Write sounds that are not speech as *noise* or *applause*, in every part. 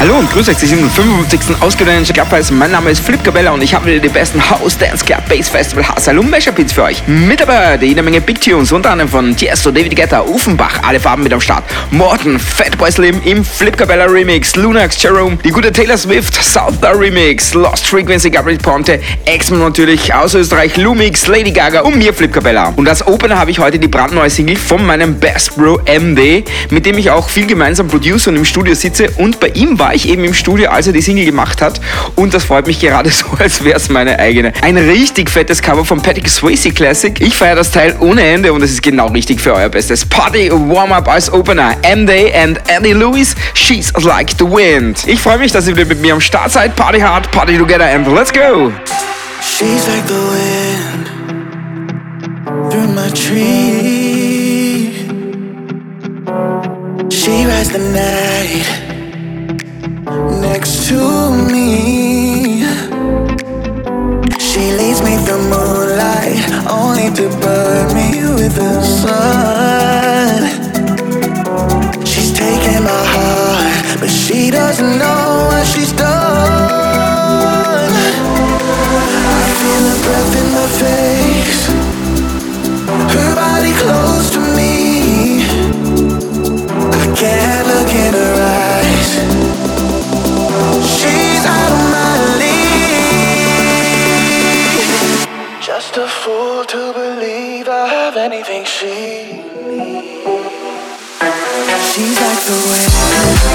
Hallo und grüß euch zu diesem 55. ausgedehnten Clubpreis. Mein Name ist Flip Cabella und ich habe wieder die besten House, Dance, Club, Bass Festival, Hassel und für euch. Mit dabei jede Menge Big Tunes, unter anderem von Tiesto, David Guetta, Ufenbach, alle Farben mit am Start. Morton, Fatboy Slim im Flip Cabella Remix, Lunax, Jerome, die gute Taylor Swift, Southbar Remix, Lost Frequency, Gabriel Ponte, X-Men natürlich, aus Österreich, Lumix, Lady Gaga und mir Flip Cabella. Und als Opener habe ich heute die brandneue Single von meinem Best Bro MD, mit dem ich auch viel gemeinsam produce und im Studio sitze und bei ihm war ich eben im Studio, als er die Single gemacht hat. Und das freut mich gerade *laughs* so, als wäre es meine eigene. Ein richtig fettes Cover von Patrick Swayze Classic. Ich feiere das Teil ohne Ende und es ist genau richtig für euer bestes Party Warm-Up als Opener. M-Day and Eddie Lewis, She's Like the Wind. Ich freue mich, dass ihr wieder mit mir am Start seid. Party hard, party together and let's go! She's like the wind through my tree. She rides the night next to me. She leads me through moonlight, only to burn me with the sun. She's taking my heart, but she doesn't know what she's done. I feel her breath in my face, her body close anything she needs. She's like the wind.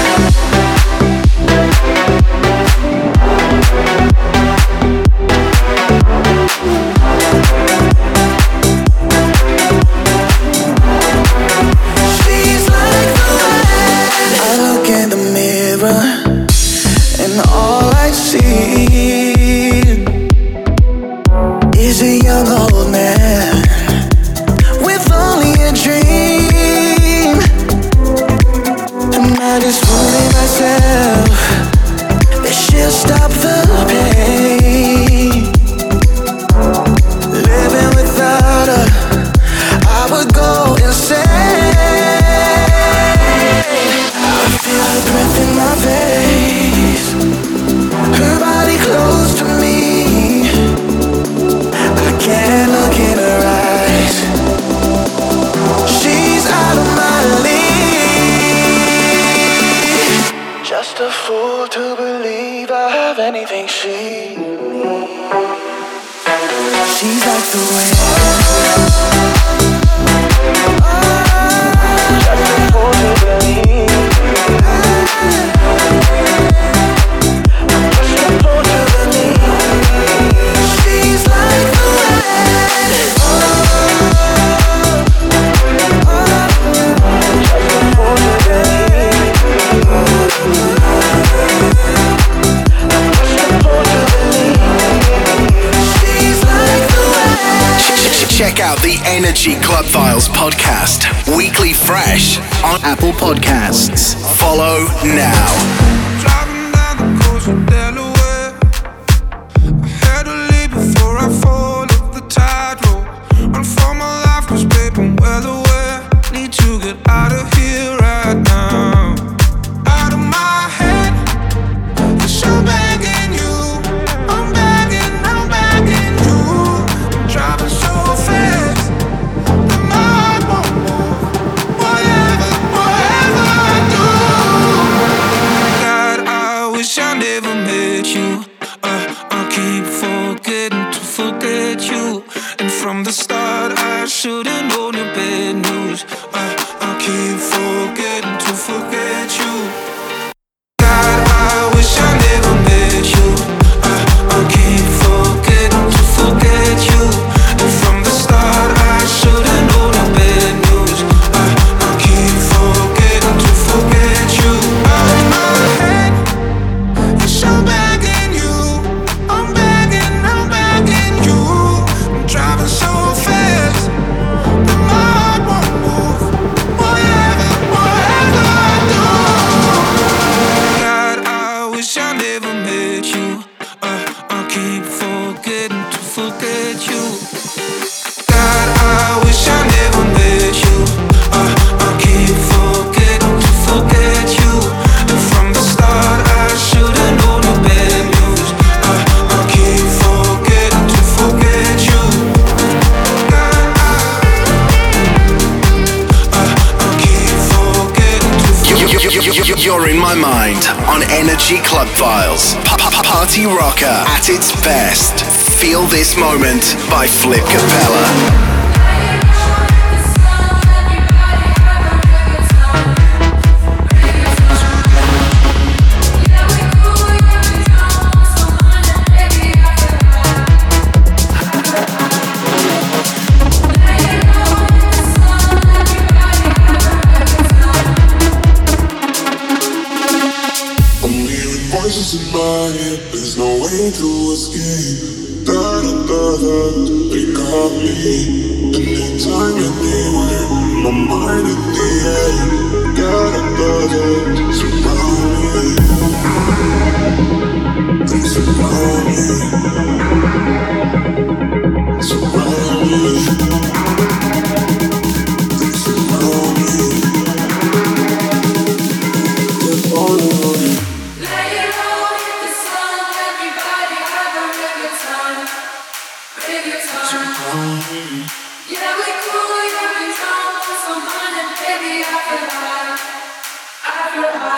by Flip Capella.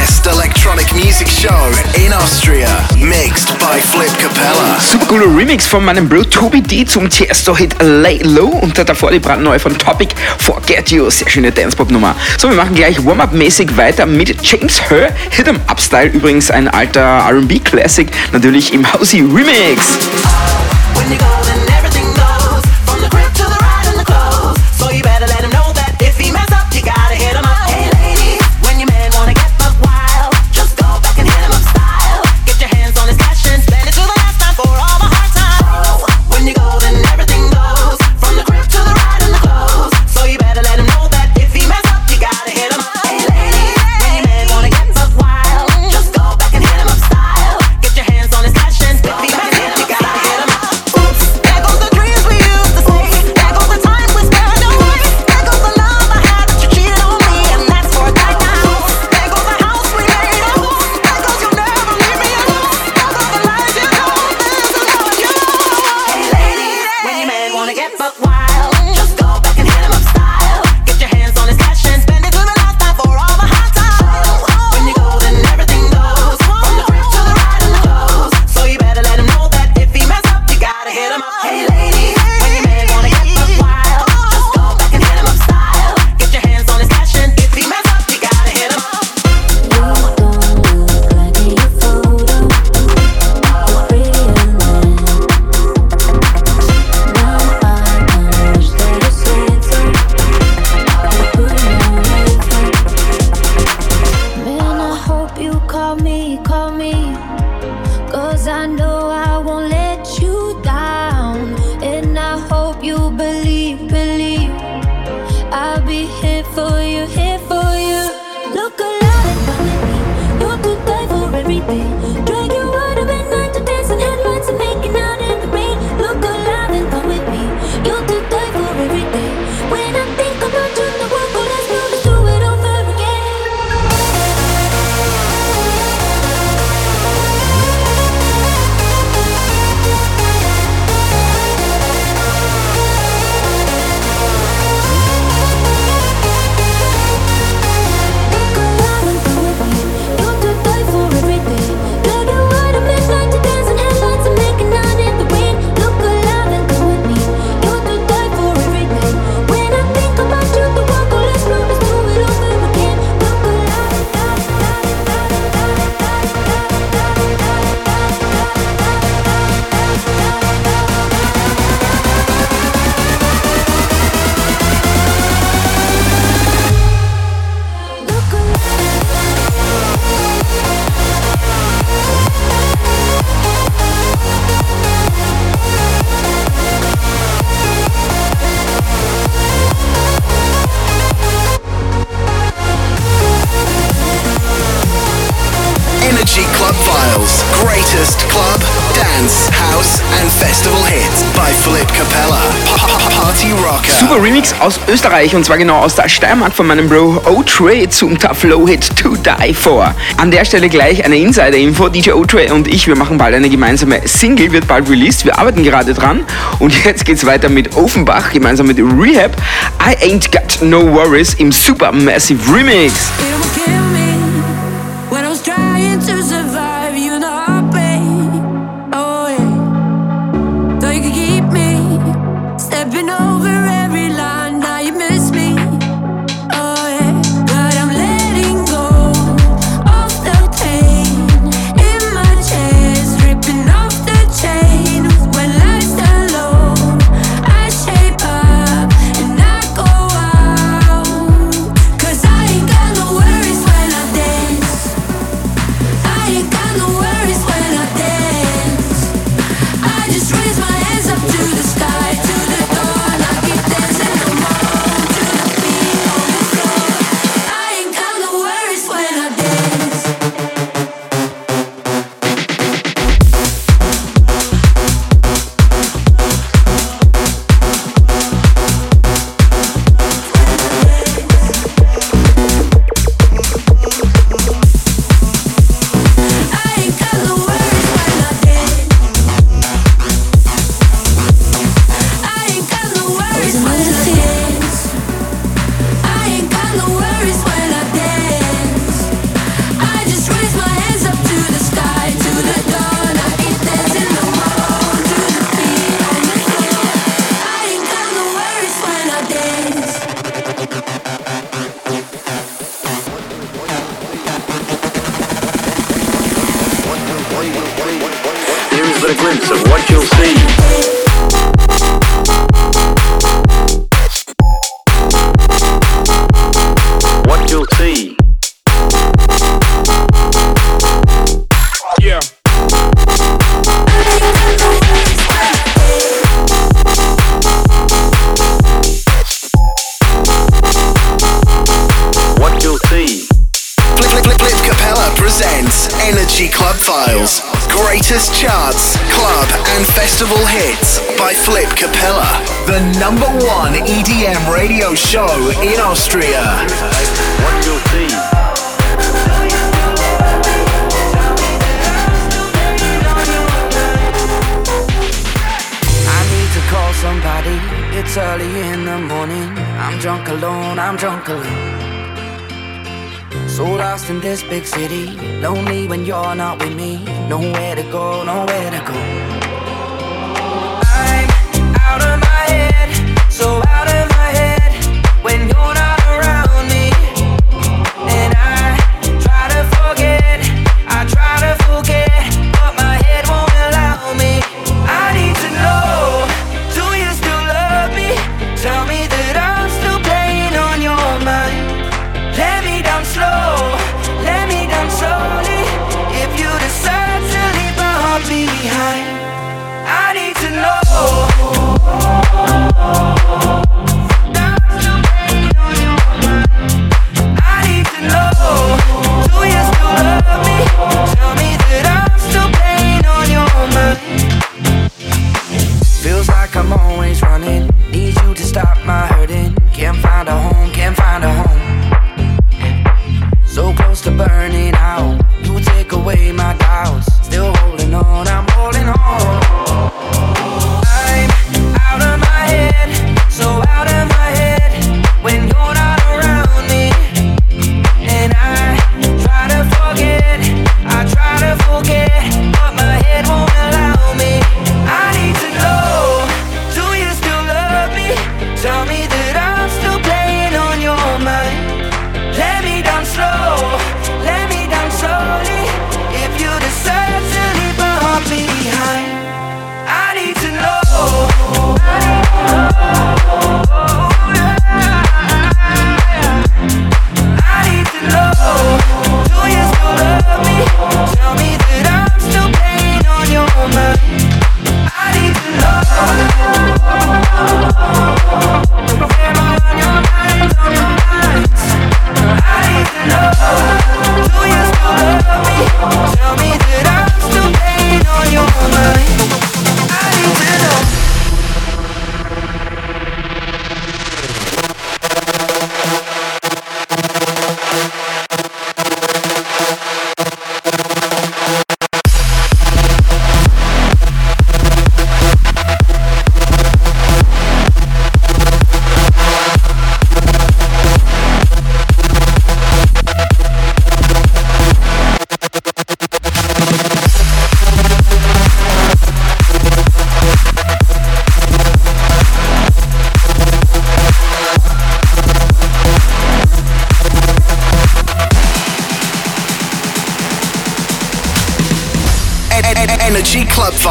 best electronic music show in Austria, mixed by Flip Capella. Super cooler Remix von meinem Bro Toby D zum Tiesto-Hit Lay Low und davor die brandneue von Topic Forget You. Sehr schöne Dancepop-Nummer. So, wir machen gleich Warm-Up-mäßig weiter mit James Hur, Hit 'em Up-Style, übrigens ein alter RB-Classic, natürlich im Housey Remix. Oh, Österreich und zwar genau aus der Steiermark von meinem Bro O-Trey zum Tough Low Hit To Die For. An der Stelle gleich eine Insider-Info. DJ O-Trey und ich, wir machen bald eine gemeinsame Single, wird bald released. Wir arbeiten gerade dran und jetzt geht's weiter mit Offenbach gemeinsam mit Rehab. I Ain't Got No Worries im Super Massive Remix.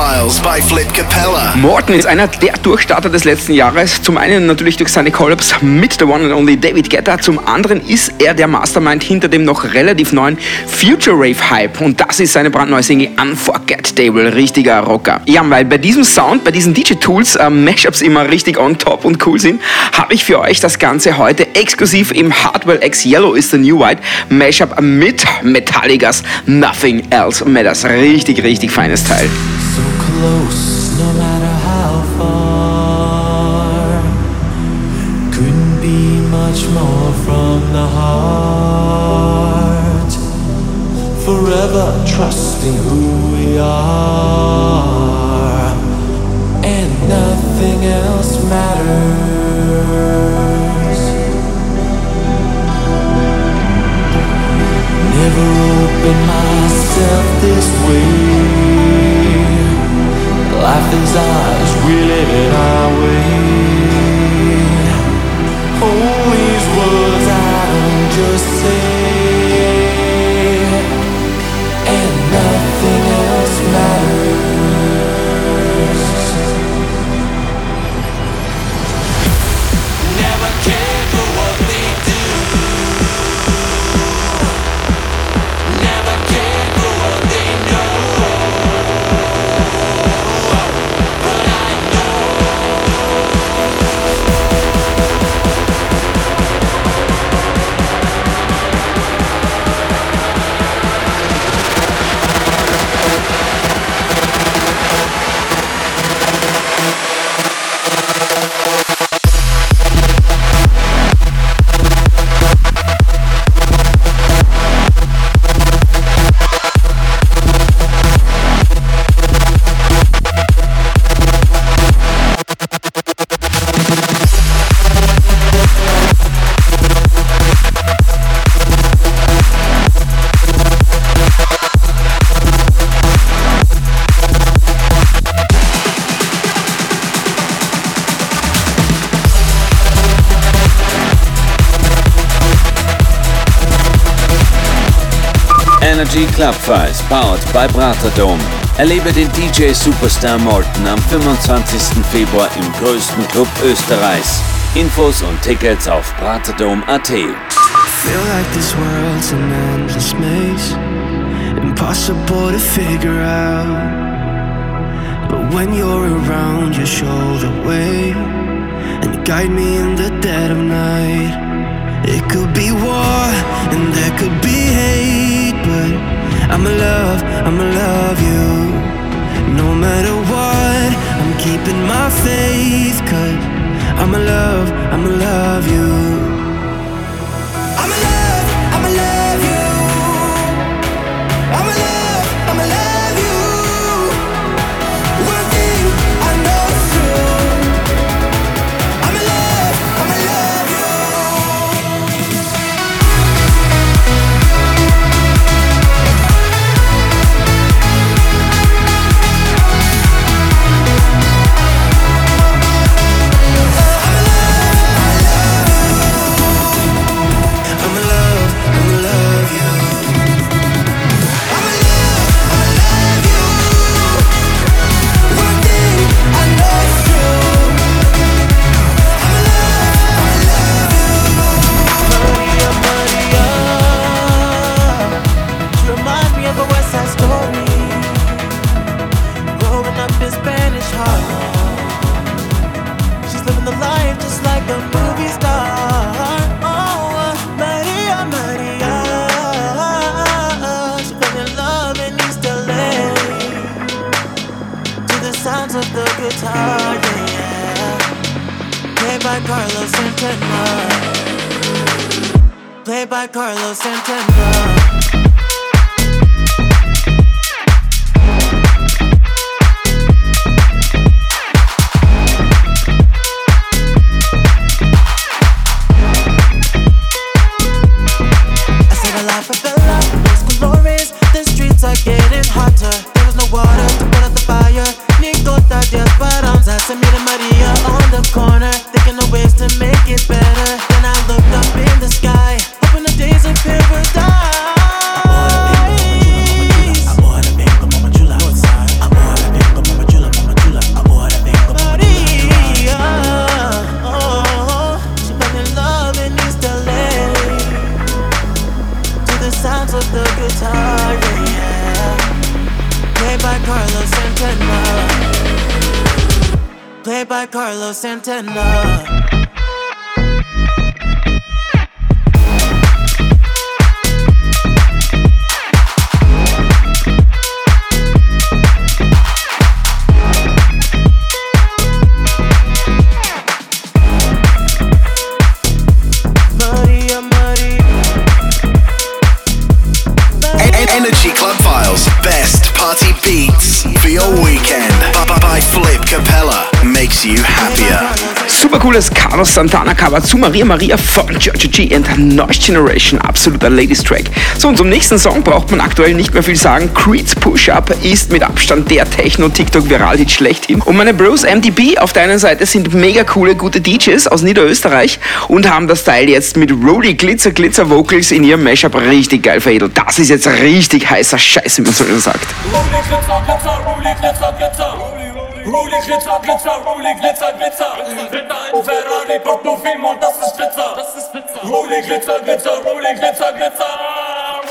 Files by Flip Capella. Morton ist einer der Durchstarter des letzten Jahres. Zum einen natürlich durch seine Collabs mit The One and Only David Guetta. Zum anderen ist er der Mastermind hinter dem noch relativ neuen Future Rave Hype. Und das ist seine brandneue Single Unforgettable. Richtiger Rocker. Ja, weil bei diesem Sound, bei diesen DJ-Tools äh, Mashups immer richtig on top und cool sind, habe ich für euch das Ganze heute exklusiv im Hardwell X Yellow is the New White Mashup mit Metallicas Nothing Else Matters. Richtig, richtig feines Teil. Close, no matter how far. Couldn't be much more from the heart. Forever trusting who we are. And nothing else matters. Never opened myself this way. Life is ours, we live it our way. Always words I don't just say, Energy Club Files, powered by Braterdom. Erlebe den DJ Superstar Morton am 25. Februar im größten Club Österreichs. Infos und Tickets auf braterdom.at. Feel like this world's an endless maze, impossible to figure out. But when you're around, you show the way and guide me in the dead of night. It could be war and there could be I'ma love, I'ma love you. No matter what, I'm keeping my faith, cause I'ma love, I'ma love you. The guitar. Yeah, yeah. Played by Carlos Santana. Played by Carlos Santana. Carlos Santana Cover zu Maria Maria von Giorgio G and Noise Generation, absoluter Ladies Track. So und zum nächsten Song braucht man aktuell nicht mehr viel sagen. Creed's Push Up ist mit Abstand der Techno-TikTok-Viral-Hit schlechthin. Und meine Bros MDB auf der einen Seite sind mega coole, gute DJs aus Niederösterreich und haben das Teil jetzt mit Rolly Glitzer Glitzer Vocals in ihrem Mashup richtig geil veredelt. Das ist jetzt richtig heißer Scheiß, wie man so schön sagt. Rolly Glitzer Glitzer, Rolly Glitzer Glitzer, Rolly Glitzer Glitzer, Rolly Glitzer Glitzer. Ferrari braucht nur viel und das ist Glitzer. Das ist Glitzer. Rolling Glitzer, Glitzer, Rolling Glitzer, Glitzer.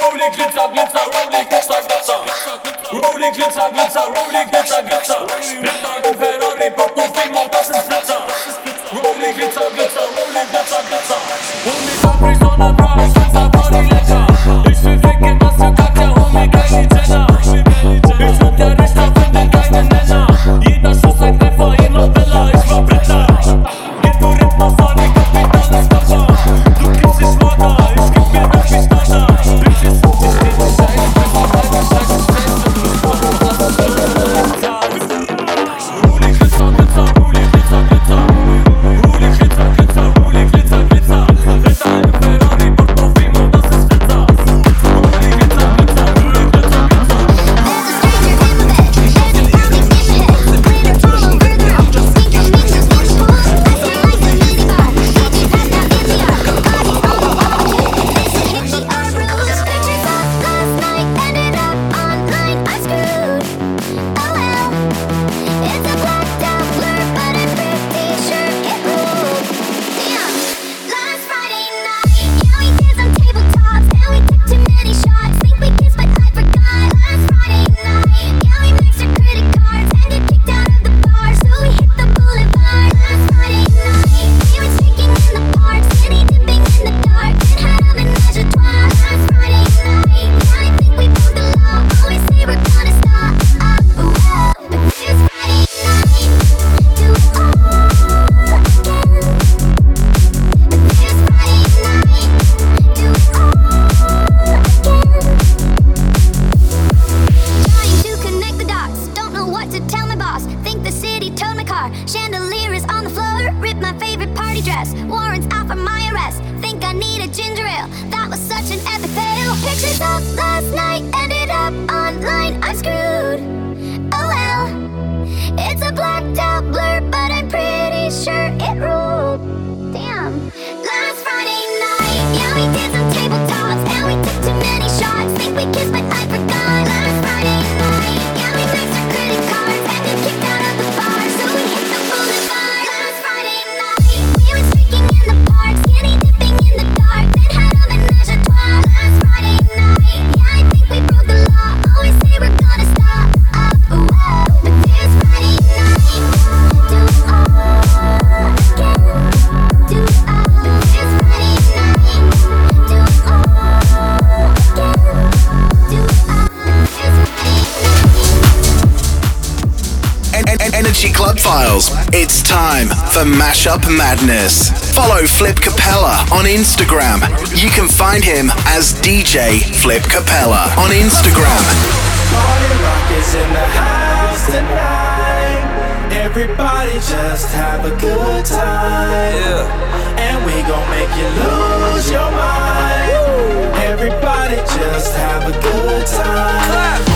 Rolling Glitzer, Glitzer, Rolling Glitzer, Glitzer. Rolling Glitzer, Glitzer, Rolling Glitzer, Glitzer. Ferrari braucht nur time for Mashup Madness. Follow Flip Capella on Instagram. You can find him as DJ Flip Capella on Instagram. Everybody just have a good time. Yeah. And we gon' make you lose your mind. Everybody just have a good time.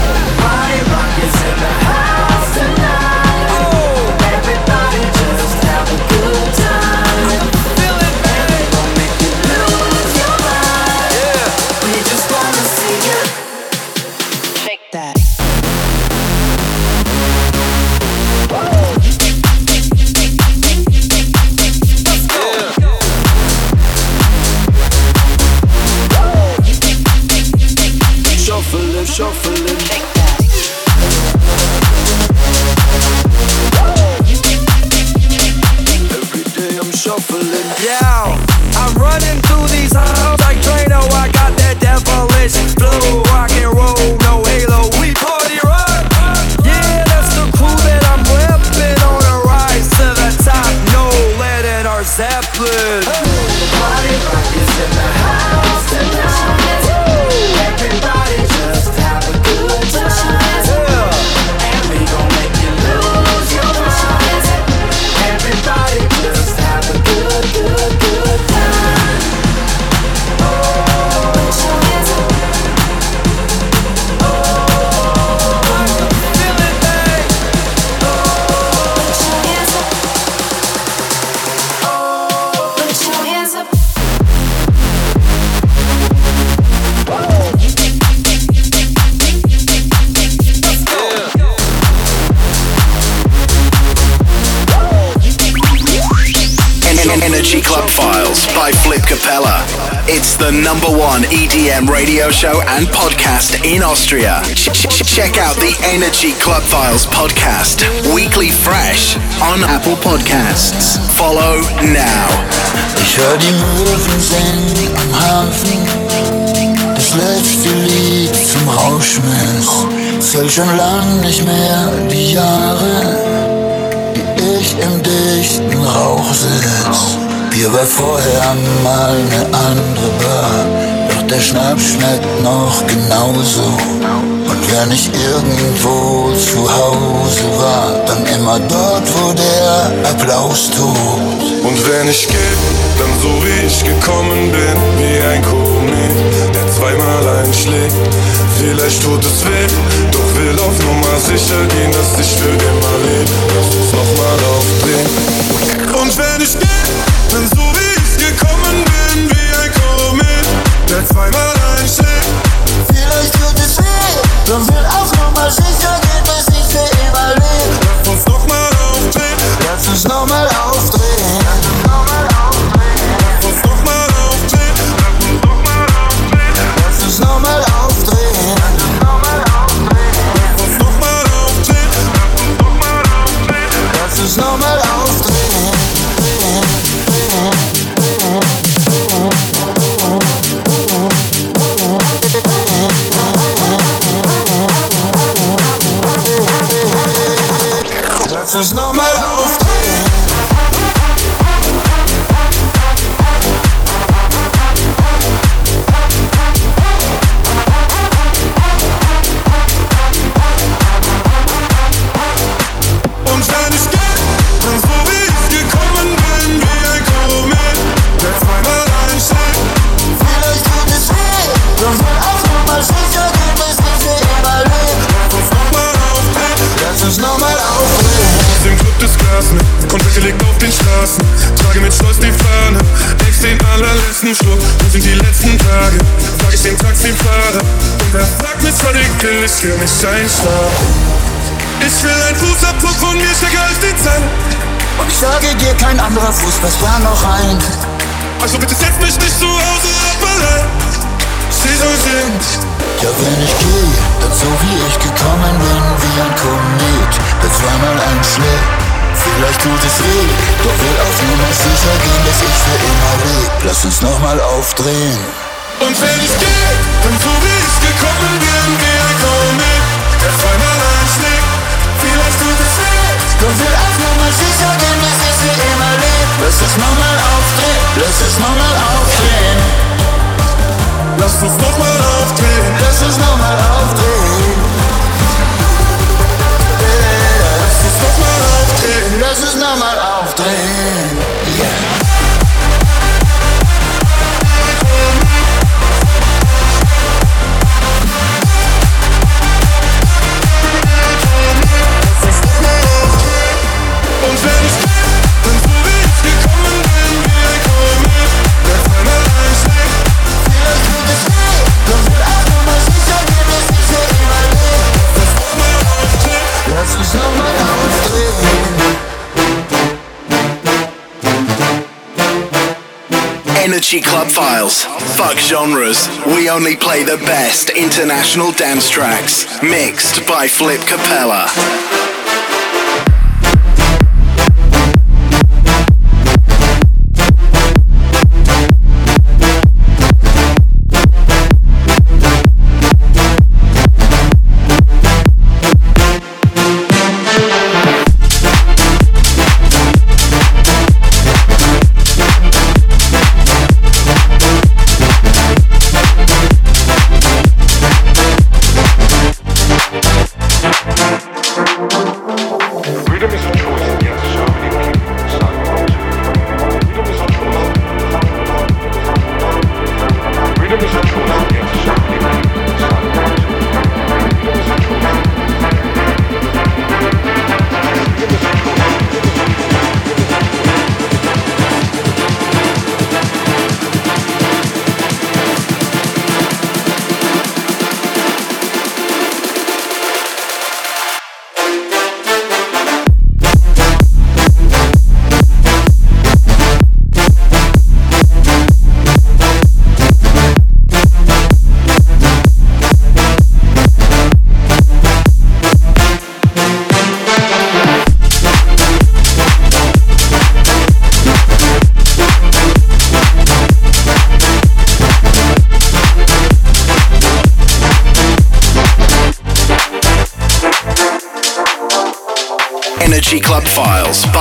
Number one EDM radio show and podcast in Austria. Ch- ch- check out the Energy Club Files podcast, weekly fresh on Apple Podcasts. Follow now. Ich hör die Möwen am Hafen. Das letzte Lied zum Rauschmiss. Schon lang nicht mehr die Jahre, die ich im dichten Rauch. Hier war vorher mal eine andere Bar, doch der Schnaps schmeckt noch genauso. Und wenn ich irgendwo zu Hause war, dann immer dort, wo der Applaus tobt. Und wenn ich geh, dann so wie ich gekommen bin, wie ein Komet, der zweimal einschlägt. Vielleicht tut es weh, doch will auf Nummer sicher gehen, dass ich für immer lebe. Lass uns nochmal aufdrehen. Und wenn ich geh, zweimal einschlägt. Vielleicht tut es weh, doch will auf Nummer sicher gehen, dass ich für immer lebe. Lass uns nochmal aufdrehen. Lass uns nochmal aufdrehen. Lass uns nochmal dick, ich will nicht einschlafen. Ich will ein Fußabdruck von mir stärker als die Zahn. Und ich sage dir, kein anderer Fuß passt da noch rein. Also bitte setz mich nicht zu Hause ab allein. Sie soll singen. Ja, wenn ich gehe, dann so wie ich gekommen bin, wie ein Komet, der zweimal einschlägt. Vielleicht tut es weh, doch will auf Nummer sicher gehen, dass ich für immer leb. Lass uns nochmal aufdrehen. Und wenn ich geh, dann so wie ich gekommen bin, wie leb. Lass uns nochmal aufdrehen, lass uns nochmal aufdrehen. Lass uns. Lass uns nochmal aufdrehen. Club Files. Fuck genres. We only play the best international dance tracks. Mixed by Flip Capella.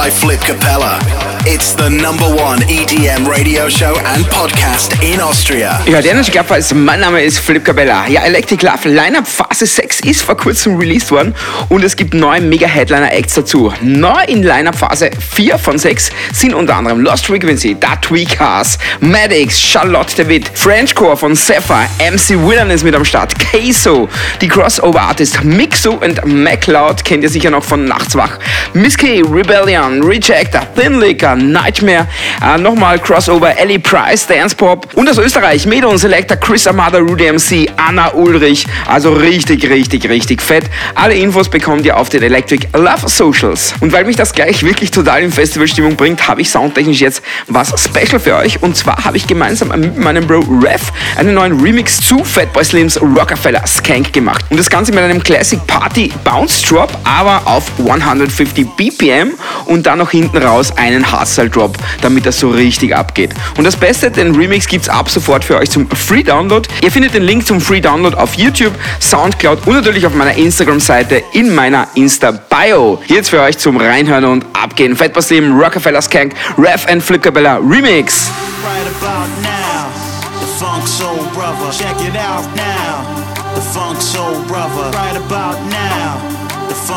By Flip Capella. It's the number one EDM radio show and podcast in Austria. Ja, der Energy Club Files, mein Name ist Flip Capella. Ja, Electric Love Lineup Phase 6 ist vor kurzem released worden und es gibt neue Mega-Headliner-Acts dazu. Neu in Lineup Phase 4 von 6 sind unter anderem Lost Frequency, Dat Weekars, Maddox, Charlotte David, Frenchcore von Sapphire, MC Willan ist mit am Start, Queso, die Crossover-Artist Mixo und MacLeod kennt ihr sicher noch von Nachtswach. Miss K, Rebellion, Rejector, Thin Liquor, Nightmare, äh, nochmal Crossover, Ellie Price, Dance Pop und aus Österreich Medon Selector, Chris Amada, Rudy MC, Anna Ulrich. Also richtig, richtig, richtig fett. Alle Infos bekommt ihr auf den Electric Love Socials. Und weil mich das gleich wirklich total in Festivalstimmung bringt, habe ich soundtechnisch jetzt was Special für euch. Und zwar habe ich gemeinsam mit meinem Bro Rev einen neuen Remix zu Fatboy Slims Rockefeller Skank gemacht. Und das Ganze mit einem Classic Party Bounce Drop, aber auf 150 BPM und dann noch hinten raus einen Hustle Drop, damit das so richtig abgeht. Und das Beste, den Remix gibt's ab sofort für euch zum Free Download. Ihr findet den Link zum Free Download auf YouTube, Soundcloud und natürlich auf meiner Instagram-Seite in meiner Insta-Bio. Jetzt für euch zum Reinhören und Abgehen. Fatboy Slim, Rockefeller Skank, Rev and Flickabella Remix. right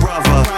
brother.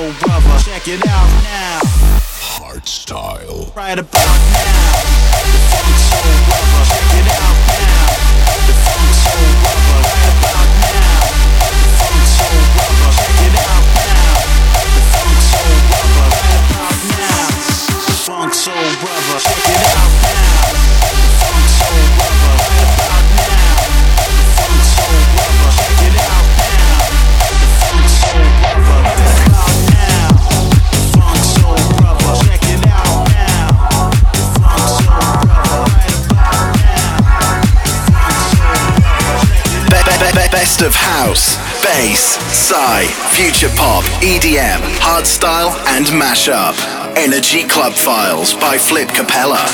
Soul Brother. it out now. Hard style. Right about now. Funk soul brother. Check it out best of house, bass, psy, future pop, EDM, hardstyle, and mashup. Energy Club Files by Flip Capella.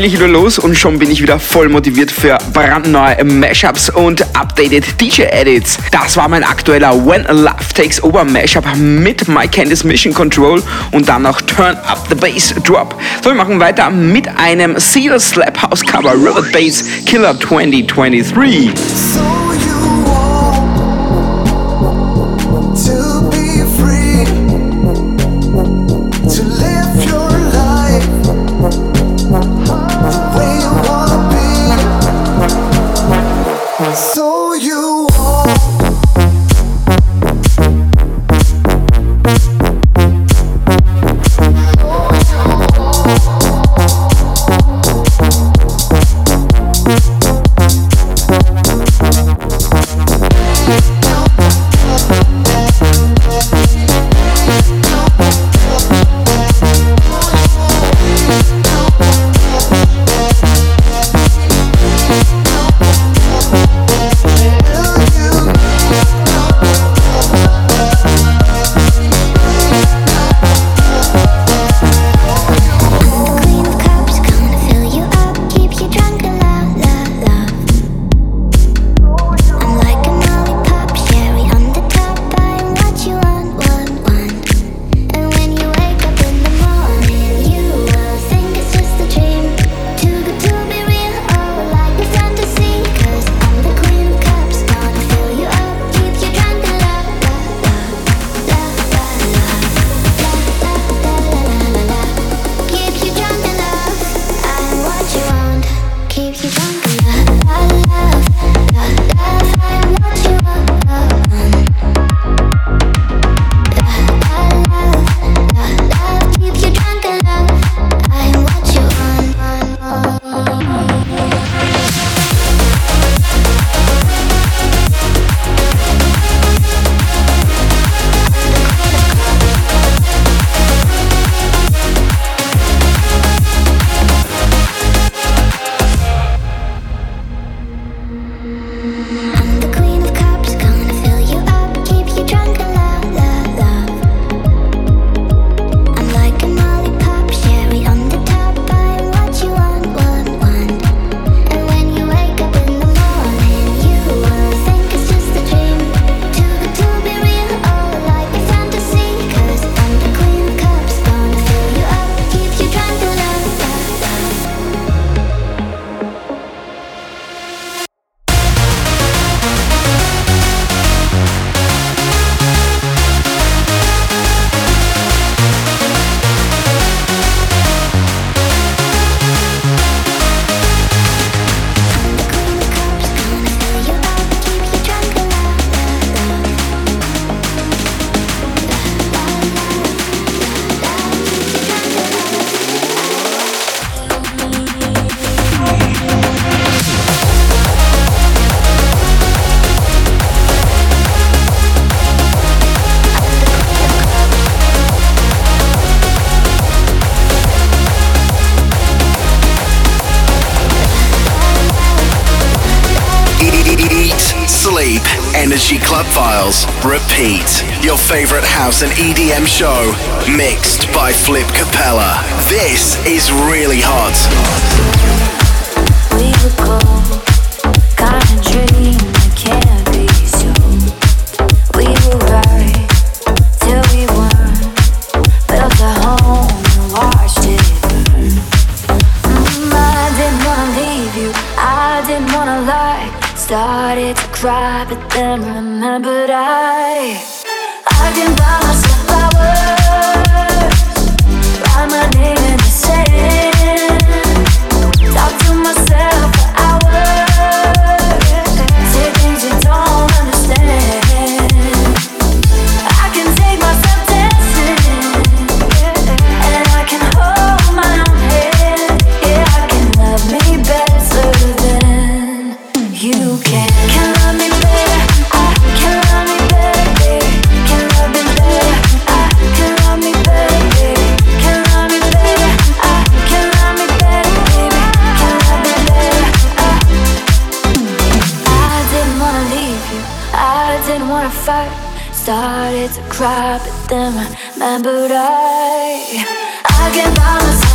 Endlich wieder los und schon bin ich wieder voll motiviert für brandneue Mashups und updated DJ-Edits. Das war mein aktueller When Love Takes Over Mashup mit My Candice Mission Control und dann noch Turn Up the Bass Drop. So, wir machen weiter mit einem Seal Slap House Cover River Bass Killer 2023. An and EDM show mixed by Flip Capella. This is really to cry, but then remembered I I can buy myself.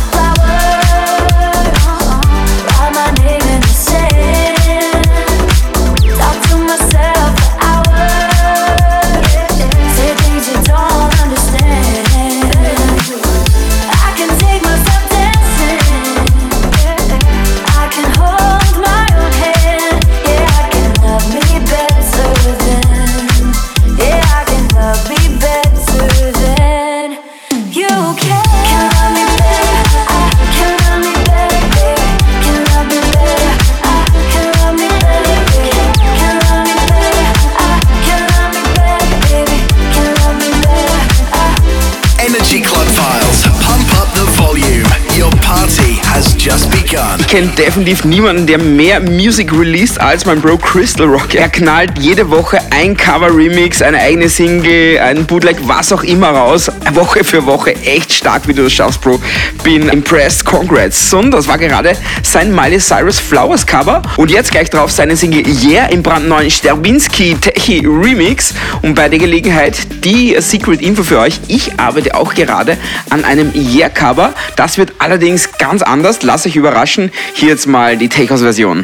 kennt definitiv niemanden, der mehr Music released als mein Bro Crystal Rock. Er knallt jede Woche ein Cover-Remix, eine eigene Single, ein Bootleg, was auch immer raus. Woche für Woche. Echt stark, wie du das schaffst, Bro. Bin impressed. Congrats. Und das war gerade sein Miley Cyrus Flowers Cover. Und jetzt gleich drauf seine Single Yeah im brandneuen Sterbinski Techi Remix. Und bei der Gelegenheit die Secret Info für euch. Ich arbeite auch gerade an einem Yeah Cover. Das wird allerdings ganz anders. Lass euch überraschen. Hier jetzt mal die Takeoffs-Version.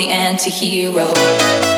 The anti-hero.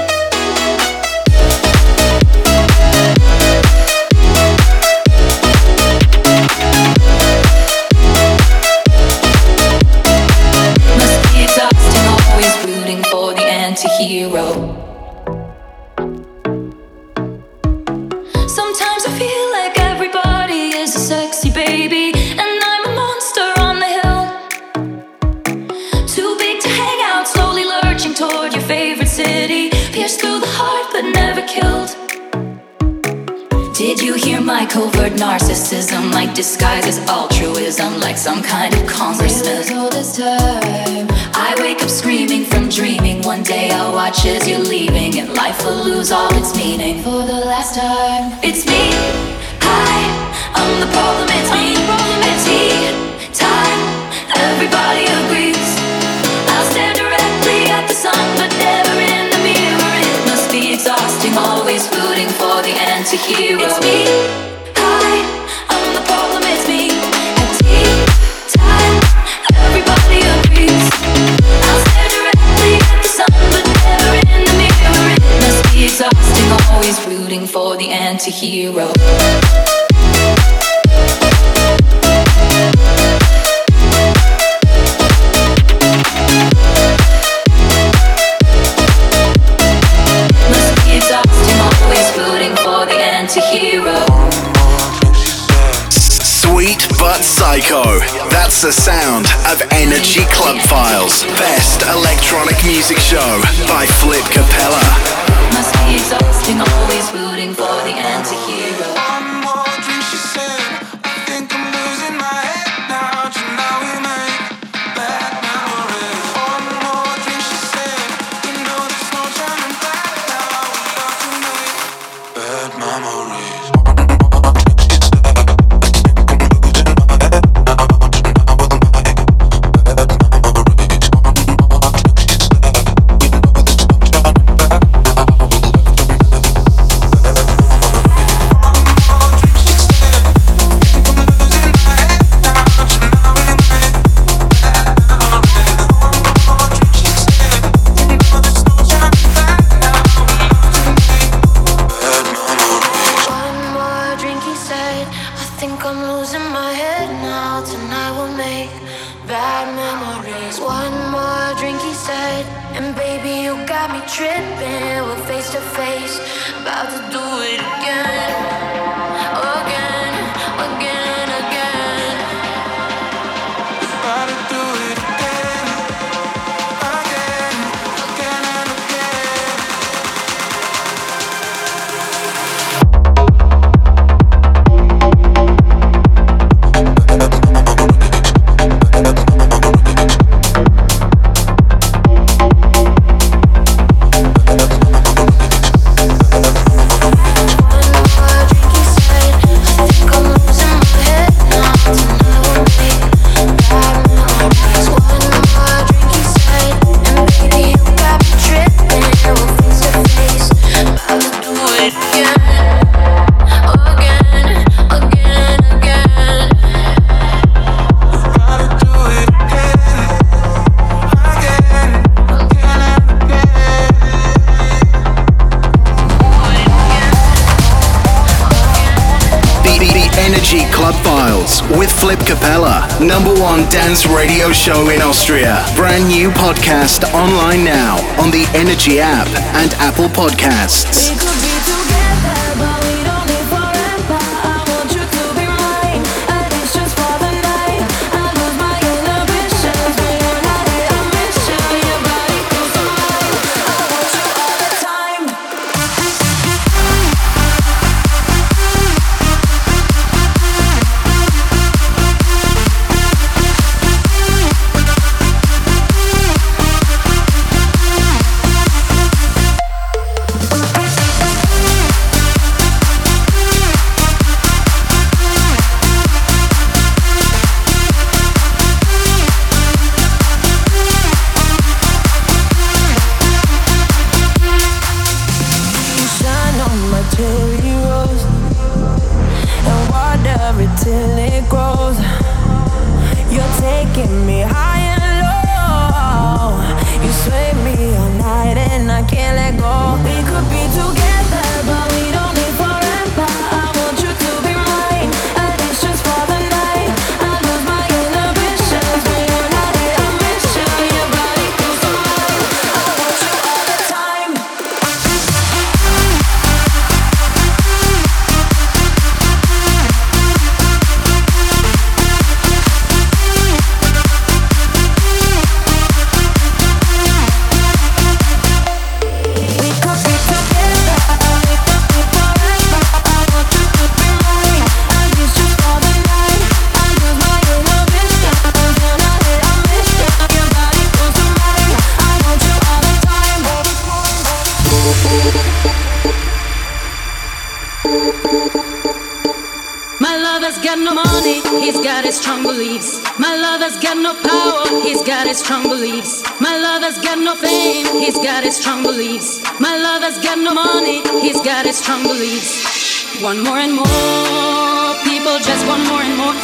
Music show by Flip show in Austria. Brand new podcast online now on the Energy app and Apple Podcasts.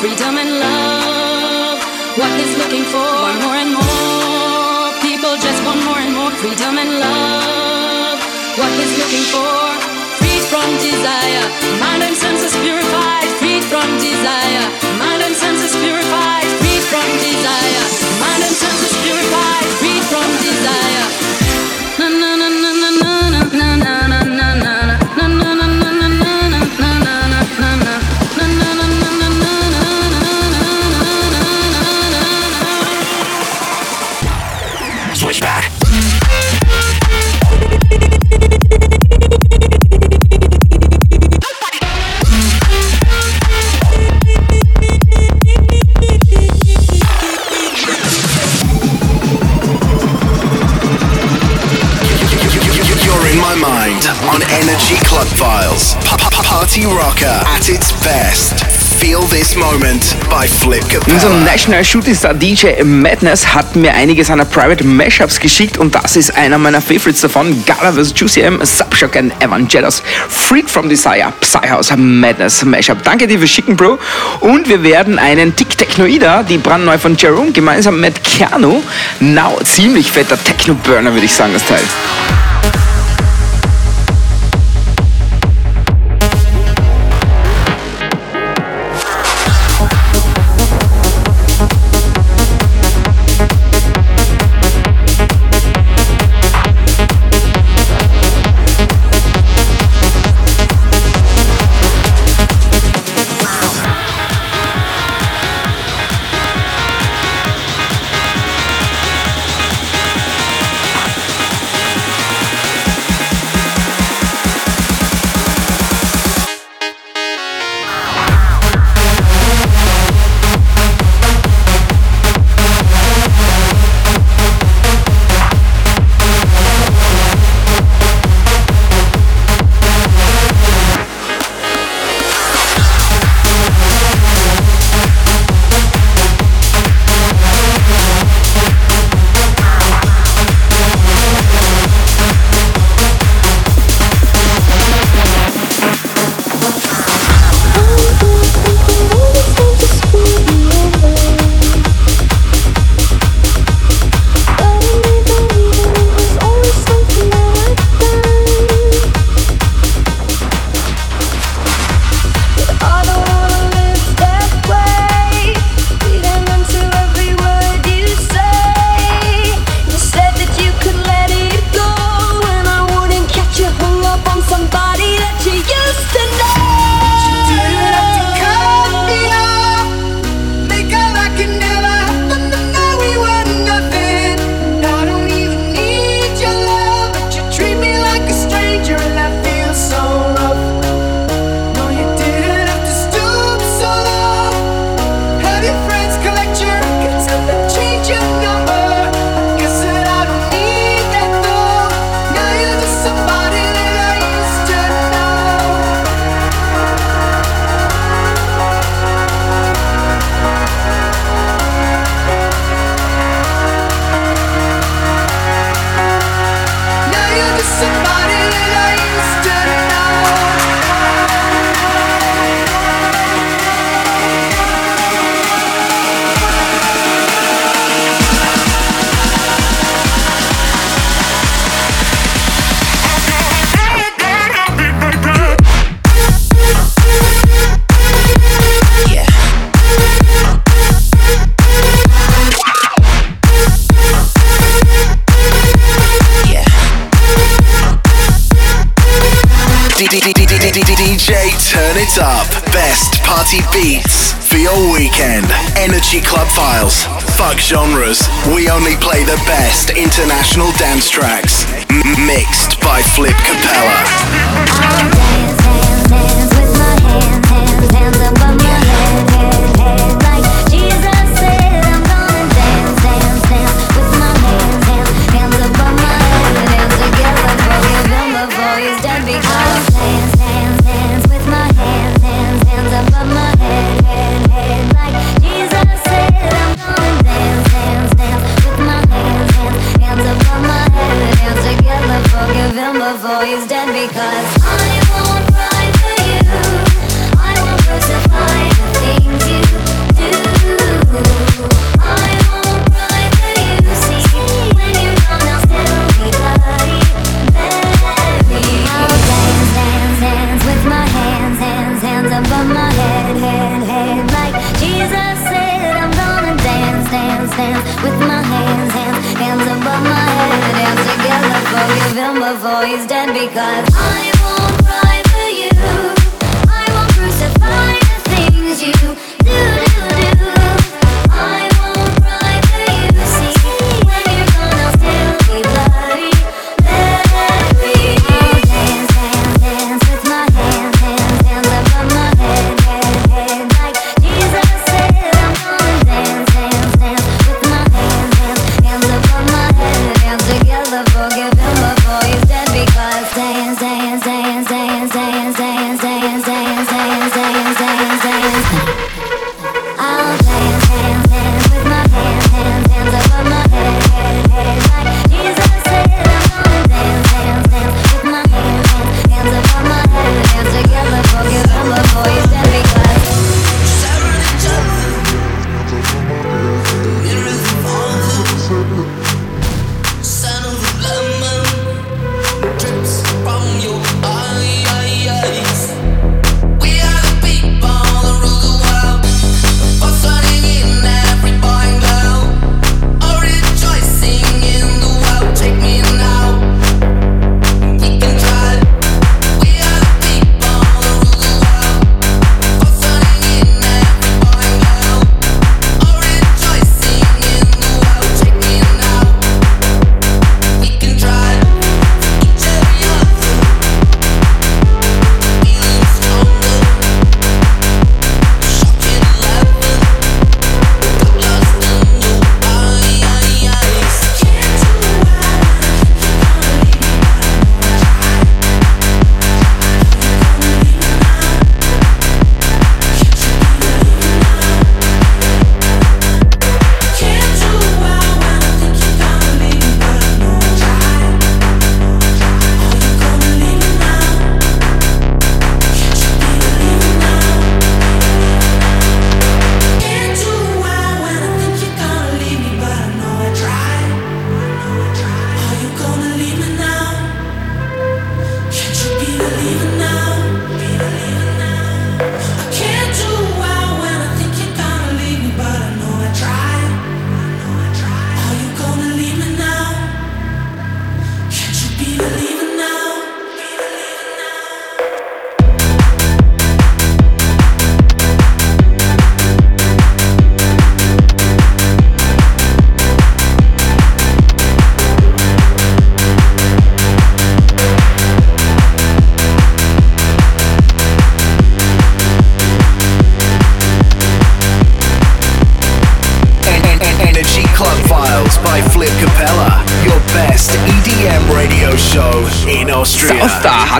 Freedom and love. Moment by Flip Capella. Unser National Shooting Star DJ Madness hat mir einige seiner Private Mashups geschickt und das ist einer meiner Favorites davon. Gala vs. Juicy M, Subshock and Evangelos, Freak from Desire, Psyhouse Madness Mashup. Danke dir fürs Schicken, Bro. Und wir werden einen Tick Technoida, die brandneu von Jerome, gemeinsam mit Keanu. Now, ziemlich fetter Techno-Burner, würde ich sagen, das Teil.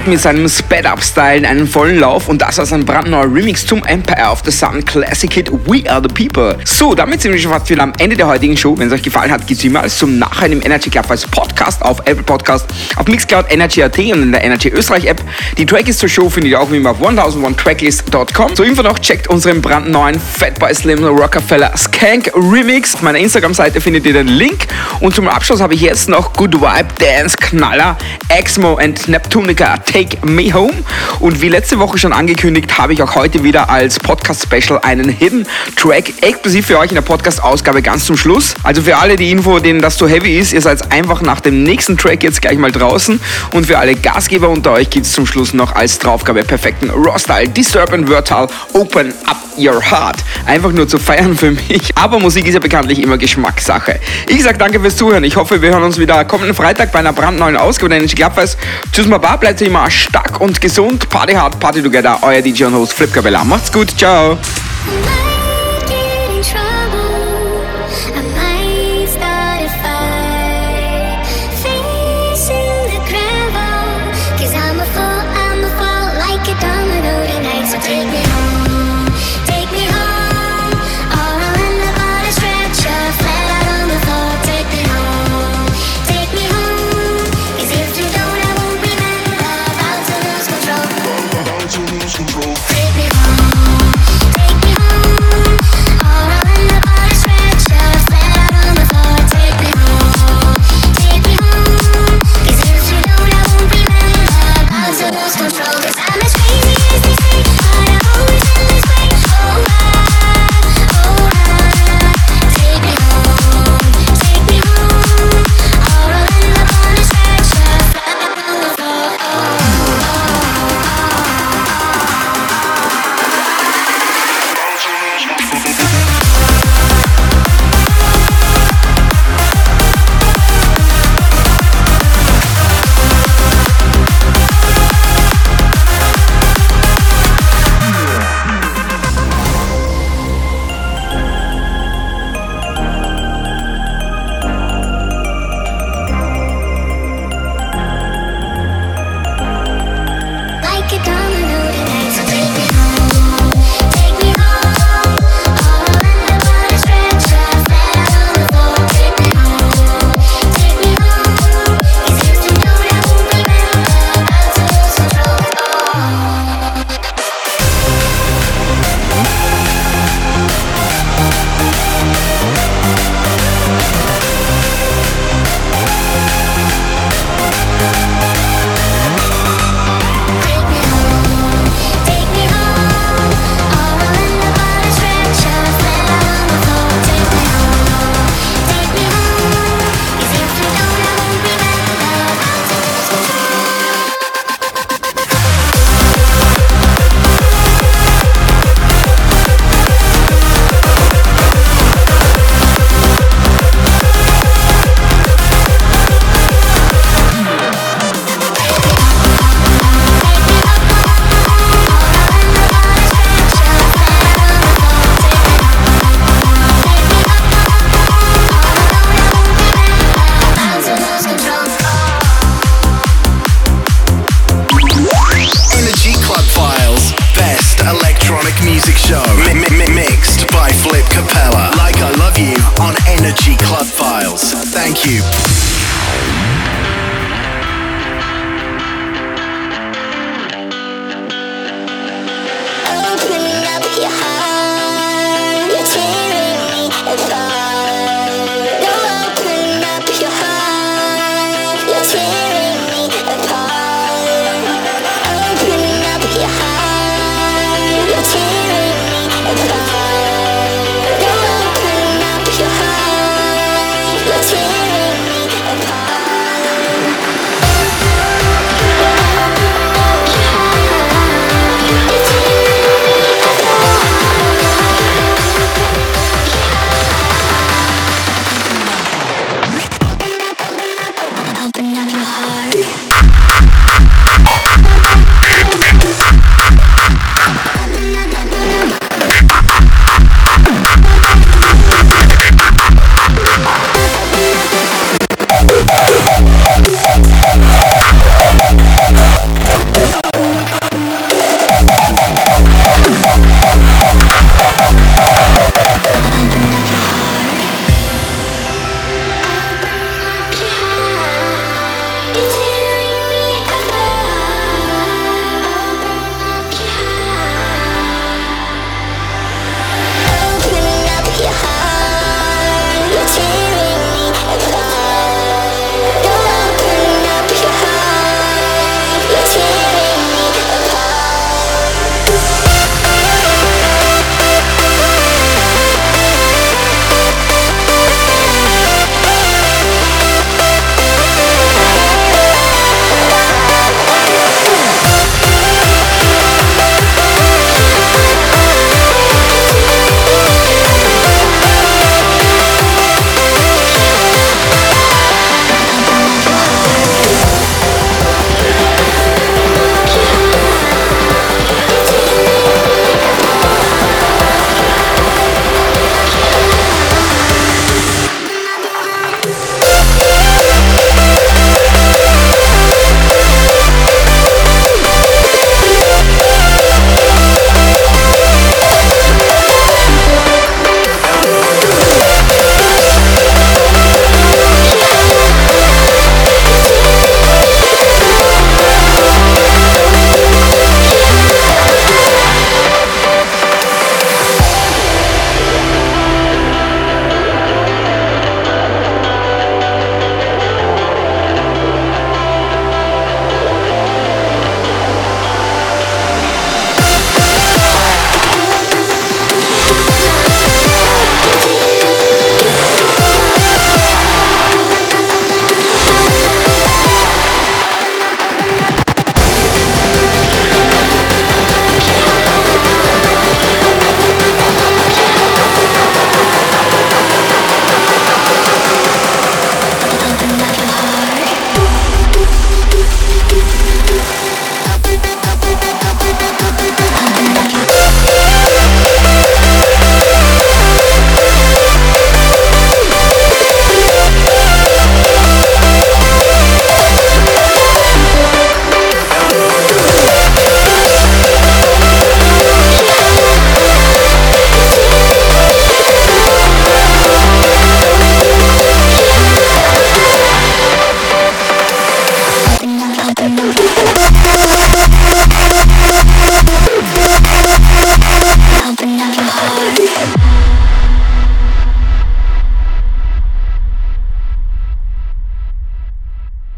mit seinem Sped Up Style in einen vollen Lauf und das war sein brandneuer Remix zum Empire of the Sun Classic Hit We Are the People. So, damit sind wir schon fast wieder am Ende der heutigen Show. Wenn es euch gefallen hat, geht es wie immer alles zum Nachhinein im Energy Club als Podcast auf Apple Podcast, auf Mixcloud Energy.at und in der Energy Österreich App. Die Tracklist zur Show findet ihr auch wie immer auf 1001tracklist.com. Zur Info noch checkt unseren brandneuen Fatboy Slim Rockefeller Skank Remix. Auf meiner Instagram-Seite findet ihr den Link und zum Abschluss habe ich jetzt noch Good Vibe Dance Knaller, Exmo and Neptunica Take Me Home. Und wie letzte Woche schon angekündigt, habe ich auch heute wieder als Podcast-Special einen Hidden Track exklusiv für euch in der Podcast-Ausgabe ganz zum Schluss. Also für alle, die Info, denen das zu heavy ist, ihr seid einfach nach dem nächsten Track jetzt gleich mal draußen. Und für alle Gastgeber unter euch gibt es zum Schluss noch als Draufgabe perfekten Raw-Style, Disturbed Vertal, Open Up Your Heart. Einfach nur zu feiern für mich. Aber Musik ist ja bekanntlich immer Geschmackssache. Ich sage danke für fürs Zuhören. Ich hoffe, wir hören uns wieder kommenden Freitag bei einer brandneuen Ausgabe der Energy Clubfest. Tschüss, Baba, bleibt immer stark und gesund. Party hard, party together. Euer DJ und Host Flip Cabella. Macht's gut, ciao. Take me